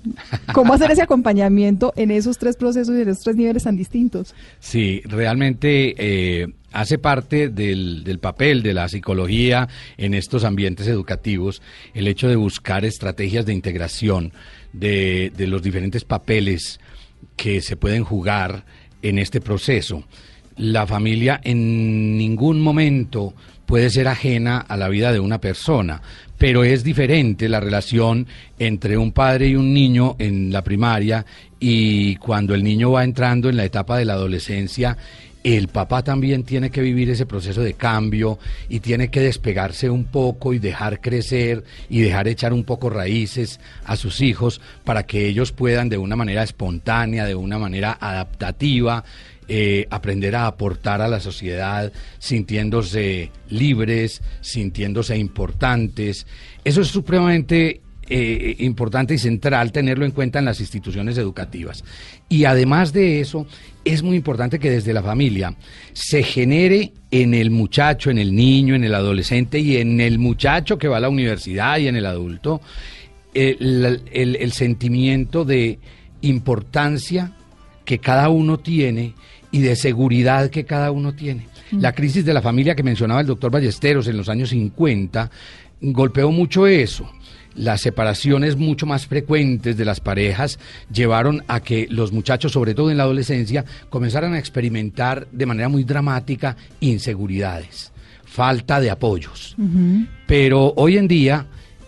¿Cómo hacer ese acompañamiento en esos tres procesos y en esos tres niveles tan distintos? Sí, realmente eh, hace parte del, del, papel de la psicología en estos ambientes educativos el hecho de buscar estrategias de integración de, de los diferentes papeles que se pueden jugar en este proceso. La familia en ningún momento puede ser ajena a la vida de una persona, pero es diferente la relación entre un padre y un niño en la primaria y cuando el niño va entrando en la etapa de la adolescencia el papá también tiene que vivir ese proceso de cambio y tiene que despegarse un poco y dejar crecer y dejar echar un poco raíces a sus hijos para que ellos puedan de una manera espontánea, de una manera adaptativa, eh, aprender a aportar a la sociedad sintiéndose libres, sintiéndose importantes. Eso es supremamente eh, importante y central tenerlo en cuenta en las instituciones educativas. Y además de eso, es muy importante que desde la familia se genere en el muchacho, en el niño, en el adolescente y en el muchacho que va a la universidad y en el adulto, el, el sentimiento de importancia que cada uno tiene y de seguridad que cada uno tiene. La crisis de la familia que mencionaba el doctor Ballesteros en los años 50 golpeó mucho eso las separaciones mucho más frecuentes de las parejas llevaron a que los muchachos, sobre todo en la adolescencia, comenzaran a experimentar de manera muy dramática inseguridades, falta de apoyos. Pero hoy en día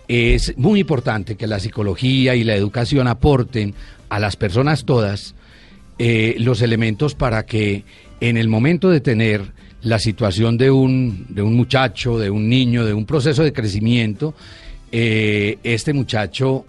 es muy importante que la psicología y la educación aporten a las personas todas eh, los elementos para que en el momento de tener la situación de un, de un muchacho, de un niño, de un proceso de crecimiento, eh, este muchacho,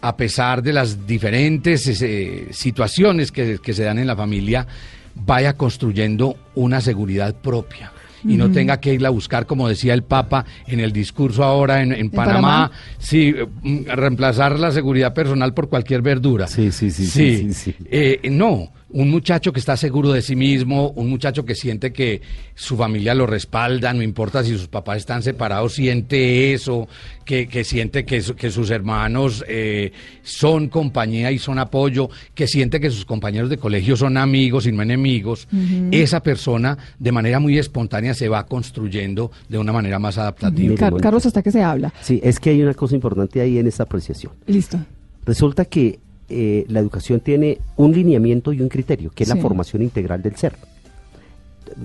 a pesar de las diferentes eh, situaciones que, se dan en la familia, vaya construyendo una seguridad propia y no tenga que irla a buscar, como decía el Papa en el discurso ahora en, Panamá, sí, mm, reemplazar la seguridad personal por cualquier verdura. Sí, sí, sí. sí, sí, eh, no, un muchacho que está seguro de sí mismo, un muchacho que siente que su familia lo respalda, no importa si sus papás están separados, siente eso, que, que siente que, que, sus hermanos eh, son compañía y son apoyo, que siente que sus compañeros de colegio son amigos y no enemigos, esa persona de manera muy espontánea se va construyendo de una manera más adaptativa. Carlos, ¿hasta que se habla? Sí, es que hay una cosa importante ahí en esta apreciación. Listo. Resulta que eh, la educación tiene un lineamiento y un criterio, que es la formación integral del ser.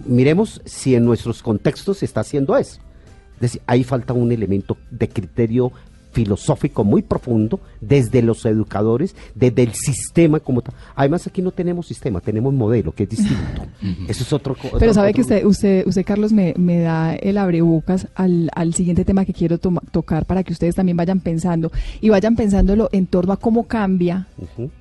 Miremos si en nuestros contextos se está haciendo eso. Es decir, ahí falta un elemento de criterio filosófico muy profundo desde los educadores, desde el sistema como tal. Además aquí no tenemos sistema, tenemos modelo que es distinto. Eso es otro. Pero sabe que usted, usted, usted Carlos me, me da el abrebocas al, al siguiente tema que quiero tocar para que ustedes también vayan pensando y vayan pensándolo en torno a cómo cambia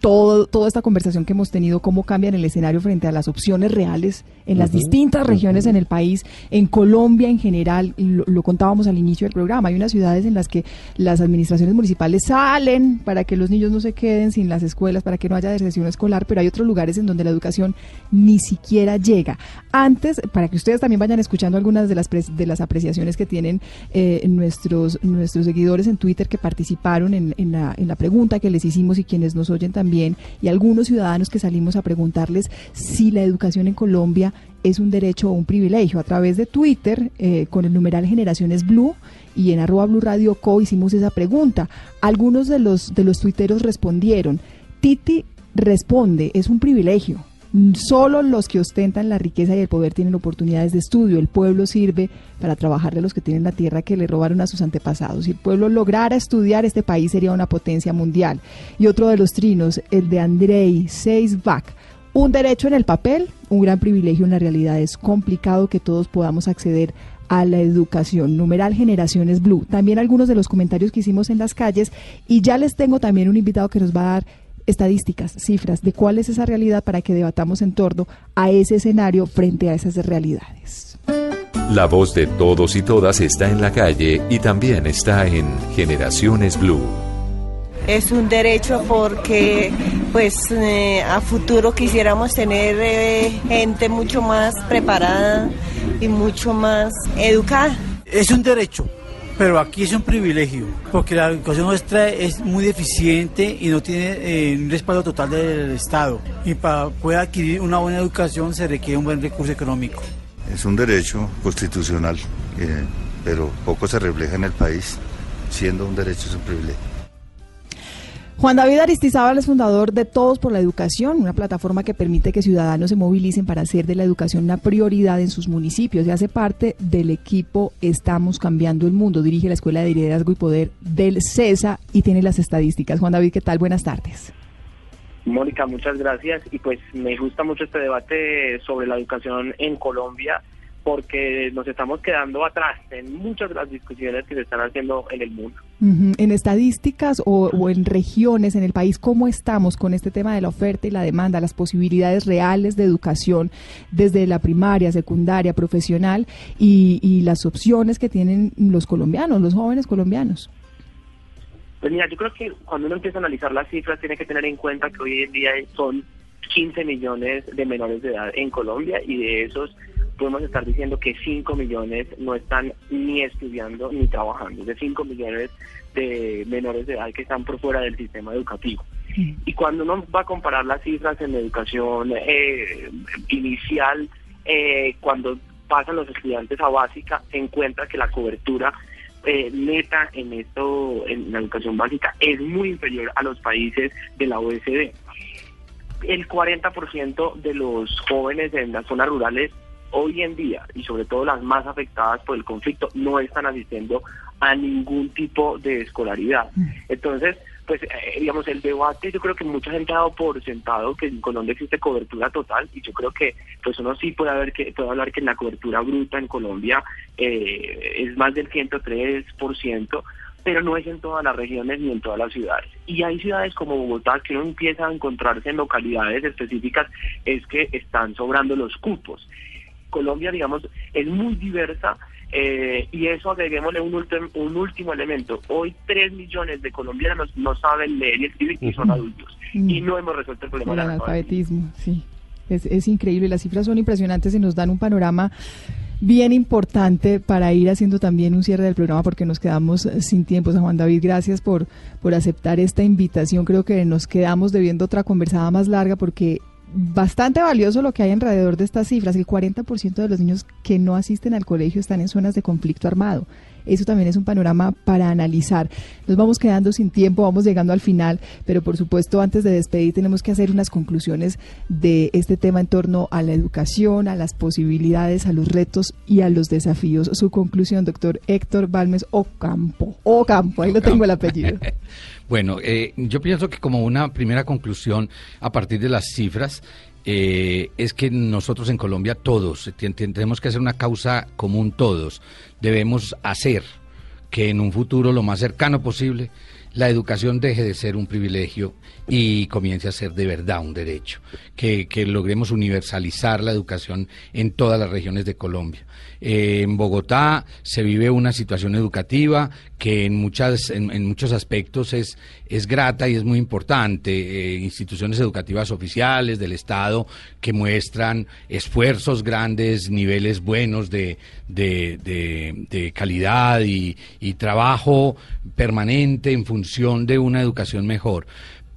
todo, toda esta conversación que hemos tenido, cómo cambia en el escenario frente a las opciones reales en las distintas regiones en el país, en Colombia en general, lo, lo contábamos al inicio del programa, hay unas ciudades en las que las administraciones municipales salen para que los niños no se queden sin las escuelas, para que no haya deserción escolar, pero hay otros lugares en donde la educación ni siquiera llega. Antes, para que ustedes también vayan escuchando algunas de las, de las apreciaciones que tienen eh, nuestros, nuestros seguidores en Twitter que participaron en, en, la, en la pregunta que les hicimos y quienes nos oyen también, y algunos ciudadanos que salimos a preguntarles si la educación en Colombia es un derecho o un privilegio. A través de Twitter, eh, con el numeral Generaciones Blue, y en arroba Blue Radio Co hicimos esa pregunta. Algunos de los, de los tuiteros respondieron, Titi responde, es un privilegio. Solo los que ostentan la riqueza y el poder tienen oportunidades de estudio. El pueblo sirve para trabajarle a los que tienen la tierra que le robaron a sus antepasados. Si el pueblo lograra estudiar, este país sería una potencia mundial. Y otro de los trinos, el de Andrei Seisbach. Un derecho en el papel, un gran privilegio en la realidad. Es complicado que todos podamos acceder a la educación. Numeral Generaciones Blue. También algunos de los comentarios que hicimos en las calles y ya les tengo también un invitado que nos va a dar estadísticas, cifras de cuál es esa realidad para que debatamos en torno a ese escenario frente a esas realidades. La voz de todos y todas está en la calle y también está en Generaciones Blue. Es un derecho porque pues eh, a futuro quisiéramos tener eh, gente mucho más preparada y mucho más educada. Es un derecho pero aquí es un privilegio, porque la educación nuestra es muy deficiente y no tiene eh, un respaldo total del Estado. Y para poder adquirir una buena educación se requiere un buen recurso económico. Es un derecho constitucional, eh, pero poco se refleja en el país. Siendo un derecho es un privilegio. Juan David Aristizábal es fundador de Todos por la Educación, una plataforma que permite que ciudadanos se movilicen para hacer de la educación una prioridad en sus municipios y hace parte del equipo Estamos Cambiando el Mundo. Dirige la Escuela de Liderazgo y Poder del CESA y tiene las estadísticas. Juan David, ¿qué tal? Buenas tardes. Mónica, muchas gracias. Y pues me gusta mucho este debate sobre la educación en Colombia porque nos estamos quedando atrás en muchas de las discusiones que se están haciendo en el mundo. En estadísticas o, en regiones en el país, ¿cómo estamos con este tema de la oferta y la demanda, las posibilidades reales de educación desde la primaria, secundaria, profesional y, las opciones que tienen los colombianos, los jóvenes colombianos? Pues mira, yo creo que cuando uno empieza a analizar las cifras tiene que tener en cuenta que hoy en día son 15 millones de menores de edad en Colombia y de esos podemos estar diciendo que 5 millones no están ni estudiando ni trabajando, de 5 millones de menores de edad que están por fuera del sistema educativo. Y cuando uno va a comparar las cifras en la educación eh, inicial, eh, cuando pasan los estudiantes a básica, se encuentra que la cobertura eh, neta en esto, en la educación básica, es muy inferior a los países de la OECD. El 40% de los jóvenes en las zonas rurales hoy en día, y sobre todo las más afectadas por el conflicto, no están asistiendo a ningún tipo de escolaridad. Mm. Entonces, pues eh, digamos, el debate, yo creo que mucha gente ha dado por sentado que en Colombia existe cobertura total, y yo creo que pues uno sí puede, haber que, puede hablar que la cobertura bruta en Colombia eh, es más del 103%, pero no es en todas las regiones ni en todas las ciudades. Y hay ciudades como Bogotá que uno empieza a encontrarse en localidades específicas, es que están sobrando los cupos. Colombia, digamos, es muy diversa eh, y eso agreguémosle un, un último elemento. Hoy 3 millones de colombianos no saben leer y escribir y son adultos. Y no hemos resuelto el problema del alfabetismo. Sí, es, es increíble. Las cifras son impresionantes y nos dan un panorama bien importante para ir haciendo también un cierre del programa porque nos quedamos sin tiempo. San Juan David, gracias por, por aceptar esta invitación. Creo que nos quedamos debiendo otra conversada más larga porque bastante valioso lo que hay alrededor de estas cifras. El 40% de los niños que no asisten al colegio están en zonas de conflicto armado. Eso también es un panorama para analizar. Nos vamos quedando sin tiempo, vamos llegando al final, pero por supuesto antes de despedir tenemos que hacer unas conclusiones de este tema en torno a la educación, a las posibilidades, a los retos y a los desafíos. Su conclusión, doctor Héctor Balmes Ocampo. Ocampo, ahí lo tengo el apellido. Bueno, eh, yo pienso que como una primera conclusión a partir de las cifras, eh, es que nosotros en Colombia todos tenemos que hacer una causa común todos. Debemos hacer que en un futuro lo más cercano posible la educación deje de ser un privilegio y comience a ser de verdad un derecho, que, logremos universalizar la educación en todas las regiones de Colombia. Eh, en Bogotá se vive una situación educativa que en, muchas, en, muchos aspectos es, es grata y es muy importante. Eh, instituciones educativas oficiales del Estado que muestran esfuerzos grandes, niveles buenos de, de, calidad y, y trabajo permanente en función de una educación mejor.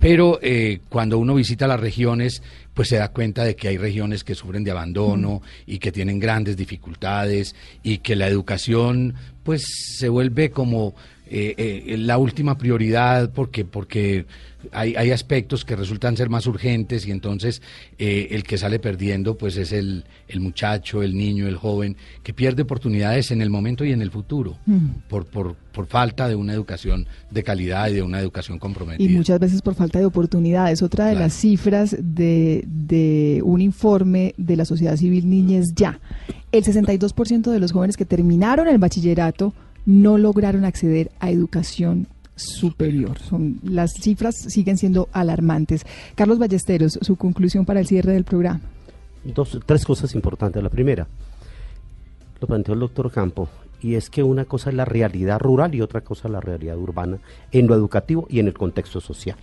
Pero eh, cuando uno visita las regiones, pues se da cuenta de que hay regiones que sufren de abandono y que tienen grandes dificultades y que la educación pues se vuelve como eh, eh, la última prioridad porque porque hay, hay aspectos que resultan ser más urgentes y entonces eh, el que sale perdiendo pues es el, el, muchacho, el niño, el joven, que pierde oportunidades en el momento y en el futuro mm. por, por, por falta de una educación de calidad y de una educación comprometida. Y muchas veces por falta de oportunidades. Otra de las cifras de, de un informe de la sociedad civil Niñez Ya, el 62% de los jóvenes que terminaron el bachillerato no lograron acceder a educación superior. Son, las cifras siguen siendo alarmantes. Carlos Ballesteros, su conclusión para el cierre del programa. Dos, tres cosas importantes. La primera, lo planteó el doctor Campo, y es que una cosa es la realidad rural y otra cosa es la realidad urbana en lo educativo y en el contexto social.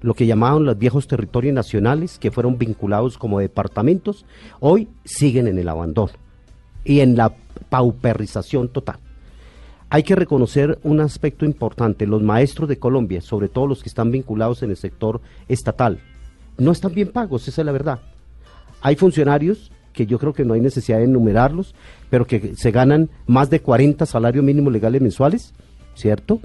Lo que llamaban los viejos territorios nacionales, que fueron vinculados como departamentos, hoy siguen en el abandono y en la pauperización total hay que reconocer un aspecto importante. Los maestros de Colombia, sobre todo los que están vinculados en el sector estatal, no están bien pagos, esa es la verdad. Hay funcionarios que yo creo que no hay necesidad de enumerarlos, pero que se ganan más de 40 salarios mínimos legales mensuales, ¿cierto?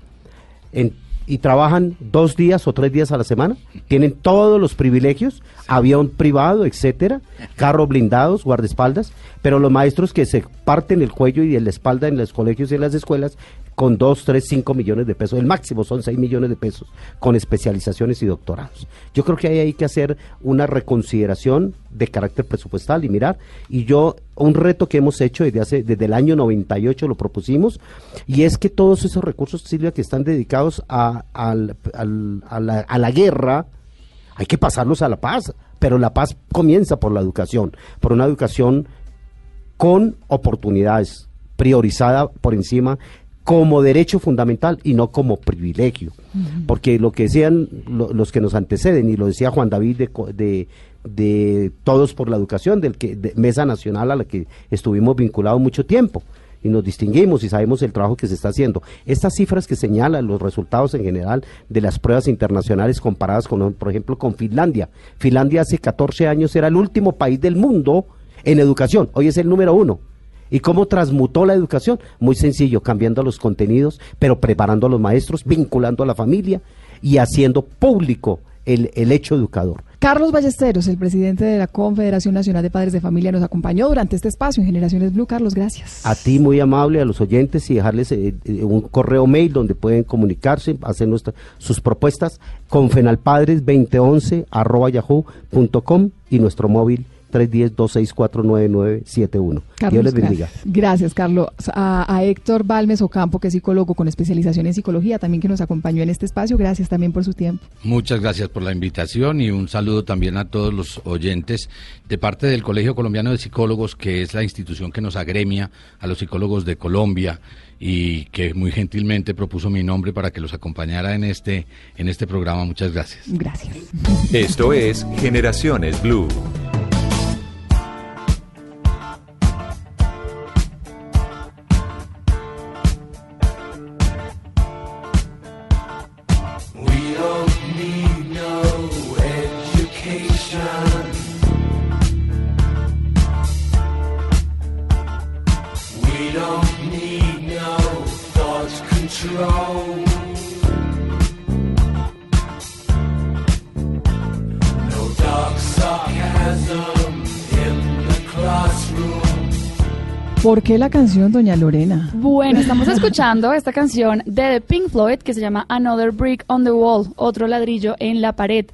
Y trabajan dos días o tres días a la semana, tienen todos los privilegios, avión privado, etcétera, carros blindados, guardaespaldas, pero los maestros que se parten el cuello y la espalda en los colegios y en las escuelas con 2, 3, 5 millones de pesos. El máximo son 6 millones de pesos con especializaciones y doctorados. Yo creo que ahí hay que hacer una reconsideración de carácter presupuestal y mirar. Y yo, un reto que hemos hecho desde, hace, desde el año 98 lo propusimos, y es que todos esos recursos, Silvia, que están dedicados a, a, a la guerra, hay que pasarlos a la paz. Pero la paz comienza por la educación, por una educación con oportunidades, priorizada por encima como derecho fundamental y no como privilegio. Porque lo que decían los que nos anteceden, y lo decía Juan David de, de, Todos por la Educación, del que, de Mesa Nacional a la que estuvimos vinculados mucho tiempo y nos distinguimos y sabemos el trabajo que se está haciendo. Estas cifras que señalan los resultados en general de las pruebas internacionales comparadas con, por ejemplo, con Finlandia. Finlandia hace 14 años era el último país del mundo en educación, hoy es el número uno. ¿Y cómo transmutó la educación? Muy sencillo, cambiando los contenidos, pero preparando a los maestros, vinculando a la familia y haciendo público el, el hecho educador. Carlos Ballesteros, el presidente de la Confederación Nacional de Padres de Familia, nos acompañó durante este espacio en Generaciones Blue. Carlos, gracias. A ti, muy amable, a los oyentes y dejarles eh, eh, un correo mail donde pueden comunicarse, hacer nuestras sus propuestas, confenalpadres2011 arroba yahoo.com y nuestro móvil 310-264-9971. Dios les bendiga. Gracias, Carlos. A, Héctor Balmes Ocampo, que es psicólogo con especialización en psicología, también que nos acompañó en este espacio. Gracias también por su tiempo. Muchas gracias por la invitación y un saludo también a todos los oyentes de parte del Colegio Colombiano de Psicólogos, que es la institución que nos agremia a los psicólogos de Colombia y que muy gentilmente propuso mi nombre para que los acompañara en este en este programa. Muchas gracias. Gracias. Esto es Generaciones Blue. Qué la canción, doña Lorena? Bueno, estamos escuchando esta canción de The Pink Floyd que se llama Another Brick on the Wall, otro ladrillo en la pared.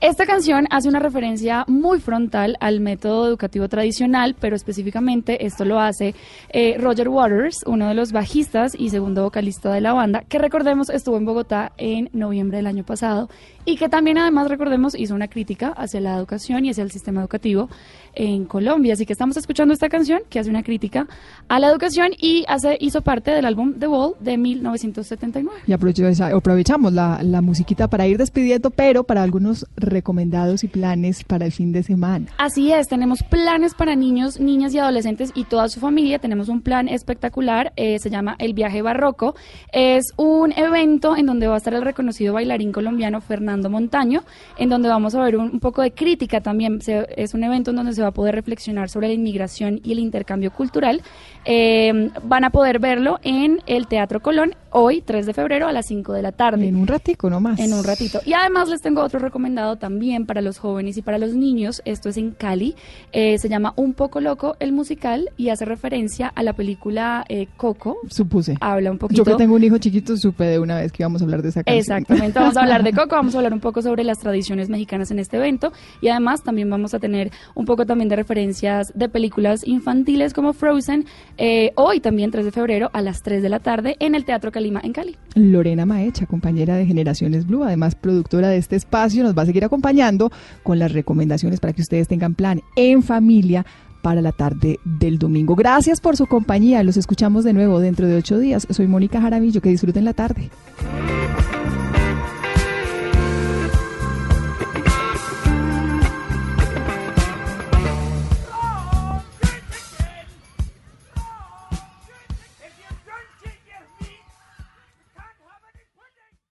Esta canción hace una referencia muy frontal al método educativo tradicional, pero específicamente esto lo hace eh, Roger Waters, uno de los bajistas y segundo vocalista de la banda, que recordemos estuvo en Bogotá en noviembre del año pasado y que también además recordemos hizo una crítica hacia la educación y hacia el sistema educativo en Colombia. Así que estamos escuchando esta canción que hace una crítica a la educación y hace, hizo parte del álbum The Wall de 1979. Y aprovechamos la, la musiquita para ir despidiendo, pero para algunos recomendados y planes para el fin de semana. Así es, tenemos planes para niños, niñas y adolescentes y toda su familia. Tenemos un plan espectacular, eh, se llama El Viaje Barroco. Es un evento en donde va a estar el reconocido bailarín colombiano Fernando Montaño, en donde vamos a ver un, poco de crítica también. es un evento en donde se va a poder reflexionar sobre la inmigración y el intercambio cultural. Eh, van a poder verlo en el Teatro Colón hoy, 3 de febrero, a las 5 de la tarde. En un ratico nomás. En un ratito. Y además les tengo otro recomendado también para los jóvenes y para los niños. Esto es en Cali. Eh, se llama Un poco loco el musical y hace referencia a la película eh, Coco. Supuse. Habla un poquito. Yo que tengo un hijo chiquito supe de una vez que íbamos a hablar de esa canción. Exactamente. Vamos a hablar de Coco. Vamos a hablar un poco sobre las tradiciones mexicanas en este evento y además también vamos a tener un poco también de referencias de películas infantiles como Frozen. Eh, hoy también 3 de febrero a las 3 de la tarde en el Teatro Calima en Cali. Lorena Maecha, compañera de Generaciones Blue, además productora de este espacio, nos va a seguir acompañando con las recomendaciones para que ustedes tengan plan en familia para la tarde del domingo. Gracias por su compañía. Los escuchamos de nuevo dentro de ocho días. Soy Mónica Jaramillo. Que disfruten la tarde.